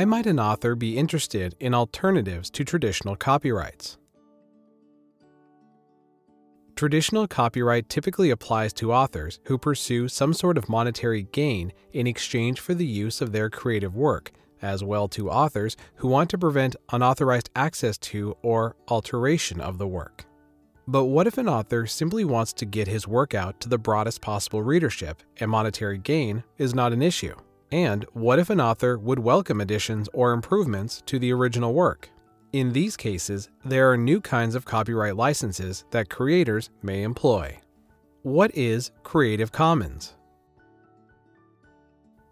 Why might an author be interested in alternatives to traditional copyrights? Traditional copyright typically applies to authors who pursue some sort of monetary gain in exchange for the use of their creative work, as well to authors who want to prevent unauthorized access to or alteration of the work. But what if an author simply wants to get his work out to the broadest possible readership and monetary gain is not an issue? And what if an author would welcome additions or improvements to the original work? In these cases, there are new kinds of copyright licenses that creators may employ. What is Creative Commons?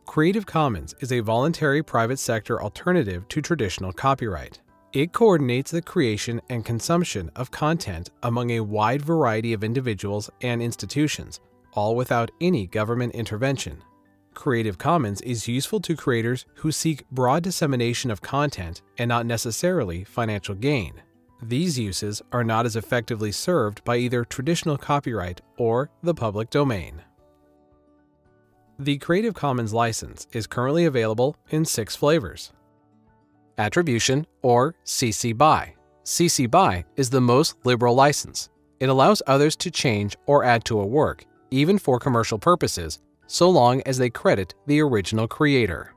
Creative Commons is a voluntary private sector alternative to traditional copyright. It coordinates the creation and consumption of content among a wide variety of individuals and institutions, all without any government intervention. Creative Commons is useful to creators who seek broad dissemination of content and not necessarily financial gain. These uses are not as effectively served by either traditional copyright or the public domain. The Creative Commons license is currently available in six flavors. Attribution or CC BY. CC BY is the most liberal license. It allows others to change or add to a work, even for commercial purposes, so long as they credit the original creator.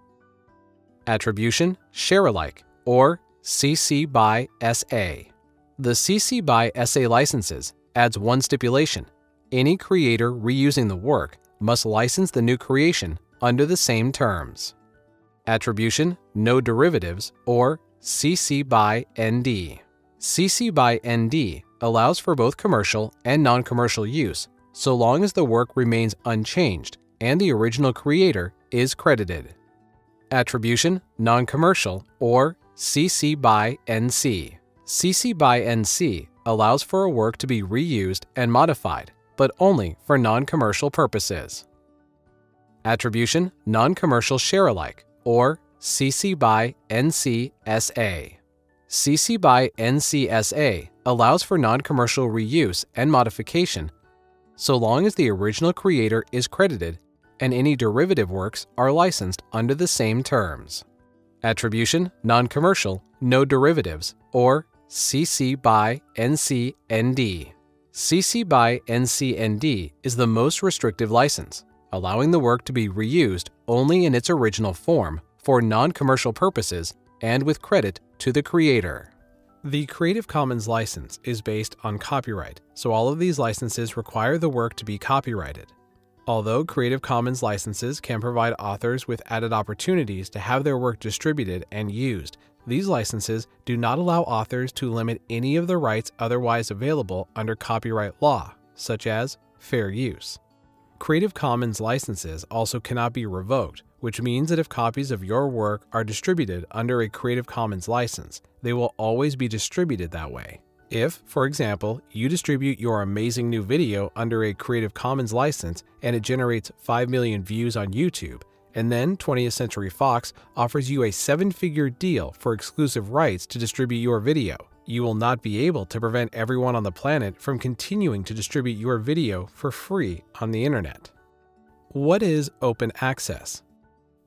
Attribution Share Alike or CC BY SA. The CC BY SA licenses adds one stipulation. Any creator reusing the work must license the new creation under the same terms. Attribution No Derivatives or CC BY ND. CC BY ND allows for both commercial and non commercial use so long as the work remains unchanged and the original creator is credited. Attribution Non Commercial or CC BY NC. CC BY NC allows for a work to be reused and modified, but only for non commercial purposes. Attribution Non Commercial Share Alike or CC BY NCSA. CC BY NCSA allows for non commercial reuse and modification so long as the original creator is credited and any derivative works are licensed under the same terms. Attribution Non Commercial No Derivatives or CC BY NCND. CC BY NCND is the most restrictive license, allowing the work to be reused only in its original form for non commercial purposes and with credit to the creator. The Creative Commons license is based on copyright, so all of these licenses require the work to be copyrighted. Although Creative Commons licenses can provide authors with added opportunities to have their work distributed and used, these licenses do not allow authors to limit any of the rights otherwise available under copyright law, such as fair use. Creative Commons licenses also cannot be revoked, which means that if copies of your work are distributed under a Creative Commons license, they will always be distributed that way. If, for example, you distribute your amazing new video under a Creative Commons license and it generates 5 million views on YouTube, and then 20th Century Fox offers you a seven figure deal for exclusive rights to distribute your video, you will not be able to prevent everyone on the planet from continuing to distribute your video for free on the internet. What is open access?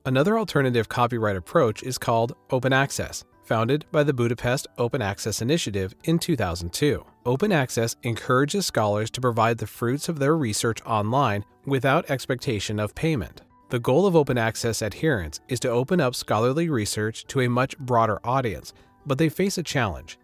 Another alternative copyright approach is called open access, founded by the Budapest Open Access Initiative in 2002. Open Access encourages scholars to provide the fruits of their research online without expectation of payment. The goal of open access adherents is to open up scholarly research to a much broader audience, but they face a challenge.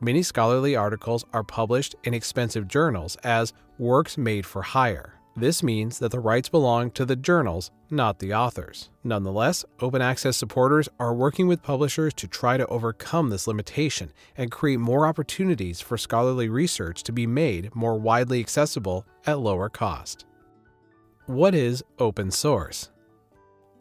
Many scholarly articles are published in expensive journals as works made for hire. This means that the rights belong to the journals, not the authors. Nonetheless, open access supporters are working with publishers to try to overcome this limitation and create more opportunities for scholarly research to be made more widely accessible at lower cost. What is open source?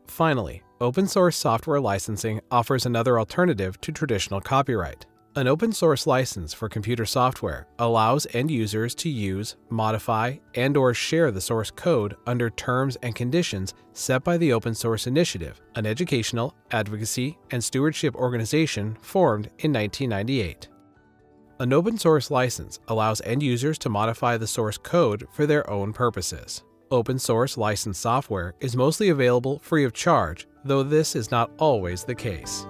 Finally, open source software licensing offers another alternative to traditional copyright. An open source license for computer software allows end users to use, modify, and or share the source code under terms and conditions set by the Open Source Initiative, an educational, advocacy, and stewardship organization formed in 1998. An open source license allows end users to modify the source code for their own purposes. Open source licensed software is mostly available free of charge, though this is not always the case.